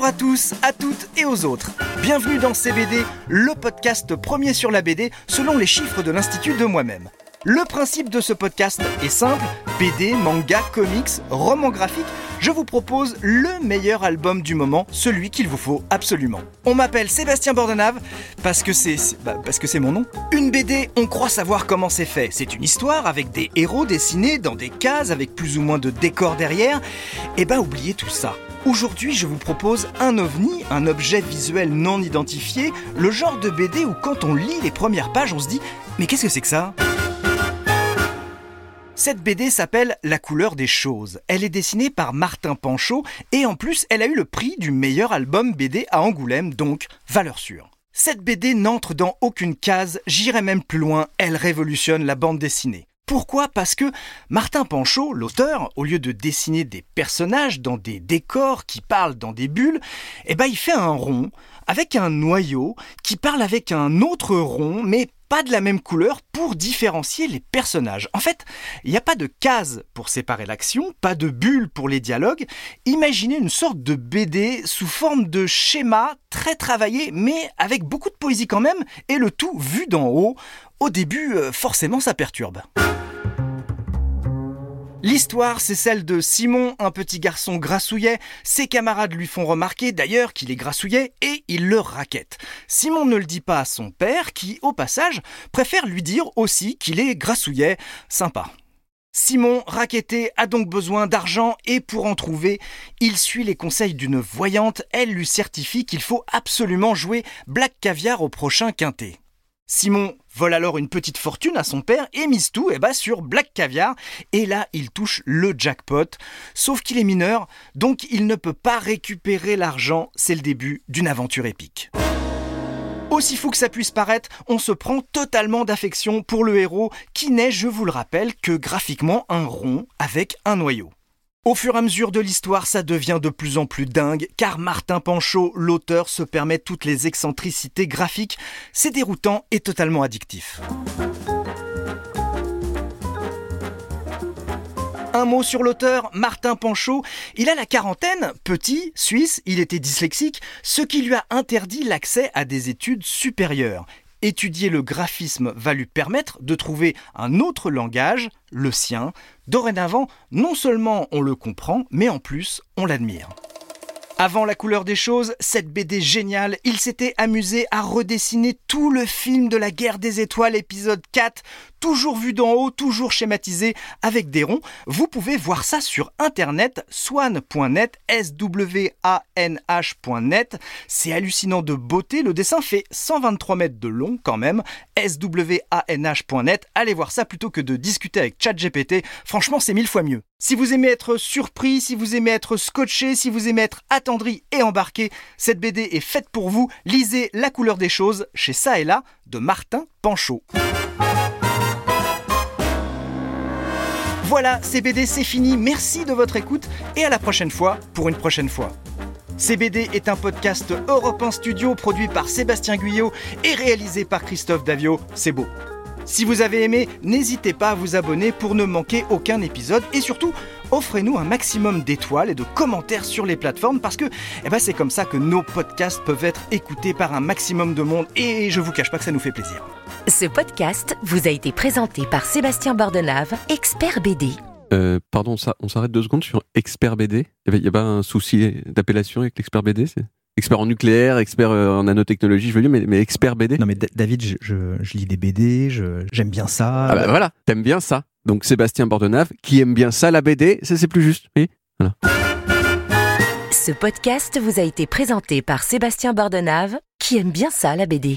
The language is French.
Bonjour à tous, à toutes et aux autres. Bienvenue dans CBD, le podcast premier sur la BD selon les chiffres de l'Institut de moi-même. Le principe de ce podcast est simple, BD, manga, comics, romans graphiques, je vous propose le meilleur album du moment, celui qu'il vous faut absolument. On m'appelle Sébastien Bordenave parce que c'est bah, parce que c'est mon nom. Une BD, on croit savoir comment c'est fait. C'est une histoire avec des héros dessinés dans des cases avec plus ou moins de décors derrière. Et bah oubliez tout ça. Aujourd'hui, je vous propose un ovni, un objet visuel non identifié, le genre de BD où quand on lit les premières pages, on se dit mais qu'est-ce que c'est que ça? Cette BD s'appelle La couleur des choses. Elle est dessinée par Martin Panchaud et en plus elle a eu le prix du meilleur album BD à Angoulême, donc valeur sûre. Cette BD n'entre dans aucune case, j'irai même plus loin, elle révolutionne la bande dessinée. Pourquoi? Parce que Martin Panchaud, l'auteur, au lieu de dessiner des personnages dans des décors qui parlent dans des bulles, eh ben il fait un rond avec un noyau qui parle avec un autre rond, mais pas de la même couleur pour différencier les personnages. En fait, il n'y a pas de case pour séparer l'action, pas de bulle pour les dialogues. Imaginez une sorte de BD sous forme de schéma très travaillé, mais avec beaucoup de poésie quand même, et le tout vu d'en haut. Au début, euh, forcément, ça perturbe. L'histoire, c'est celle de Simon, un petit garçon grassouillet. Ses camarades lui font remarquer d'ailleurs qu'il est grassouillet et il le raquette. Simon ne le dit pas à son père qui, au passage, préfère lui dire aussi qu'il est grassouillet. Sympa. Simon, raquetté, a donc besoin d'argent et pour en trouver, il suit les conseils d'une voyante. Elle lui certifie qu'il faut absolument jouer Black Caviar au prochain quintet. Simon vole alors une petite fortune à son père et mise tout eh ben, sur Black Caviar. Et là, il touche le jackpot. Sauf qu'il est mineur, donc il ne peut pas récupérer l'argent. C'est le début d'une aventure épique. Aussi fou que ça puisse paraître, on se prend totalement d'affection pour le héros qui n'est, je vous le rappelle, que graphiquement un rond avec un noyau. Au fur et à mesure de l'histoire, ça devient de plus en plus dingue, car Martin Panchaud, l'auteur, se permet toutes les excentricités graphiques. C'est déroutant et totalement addictif. Un mot sur l'auteur, Martin Panchaud. Il a la quarantaine, petit, suisse, il était dyslexique, ce qui lui a interdit l'accès à des études supérieures. Étudier le graphisme va lui permettre de trouver un autre langage, le sien. Dorénavant, non seulement on le comprend, mais en plus on l'admire. Avant la couleur des choses, cette BD géniale, il s'était amusé à redessiner tout le film de la guerre des étoiles épisode 4, toujours vu d'en haut, toujours schématisé avec des ronds. Vous pouvez voir ça sur internet, swan.net, S-W-A-N-H.net. C'est hallucinant de beauté, le dessin fait 123 mètres de long quand même, S-W-A-N-H.net. Allez voir ça plutôt que de discuter avec ChatGPT, franchement c'est mille fois mieux. Si vous aimez être surpris, si vous aimez être scotché, si vous aimez être attendri et embarqué, cette BD est faite pour vous. Lisez La couleur des choses chez ça et là de Martin Panchaud. Voilà, CBD c'est fini, merci de votre écoute et à la prochaine fois pour une prochaine fois. CBD est un podcast Europe Studio produit par Sébastien Guyot et réalisé par Christophe Davio. C'est beau. Si vous avez aimé, n'hésitez pas à vous abonner pour ne manquer aucun épisode et surtout, offrez-nous un maximum d'étoiles et de commentaires sur les plateformes parce que eh ben, c'est comme ça que nos podcasts peuvent être écoutés par un maximum de monde et je vous cache pas que ça nous fait plaisir. Ce podcast vous a été présenté par Sébastien Bordenave, expert BD. Euh, pardon, ça, on s'arrête deux secondes sur expert BD. Il n'y a pas un souci d'appellation avec l'expert BD expert en nucléaire, expert euh, en nanotechnologie, je veux dire, mais, mais expert BD. Non, mais David, je, je, lis des BD, j'aime bien ça. Ah bah voilà, t'aimes bien ça. Donc Sébastien Bordenave, qui aime bien ça, la BD, ça c'est plus juste. Oui, voilà. Ce podcast vous a été présenté par Sébastien Bordenave, qui aime bien ça, la BD.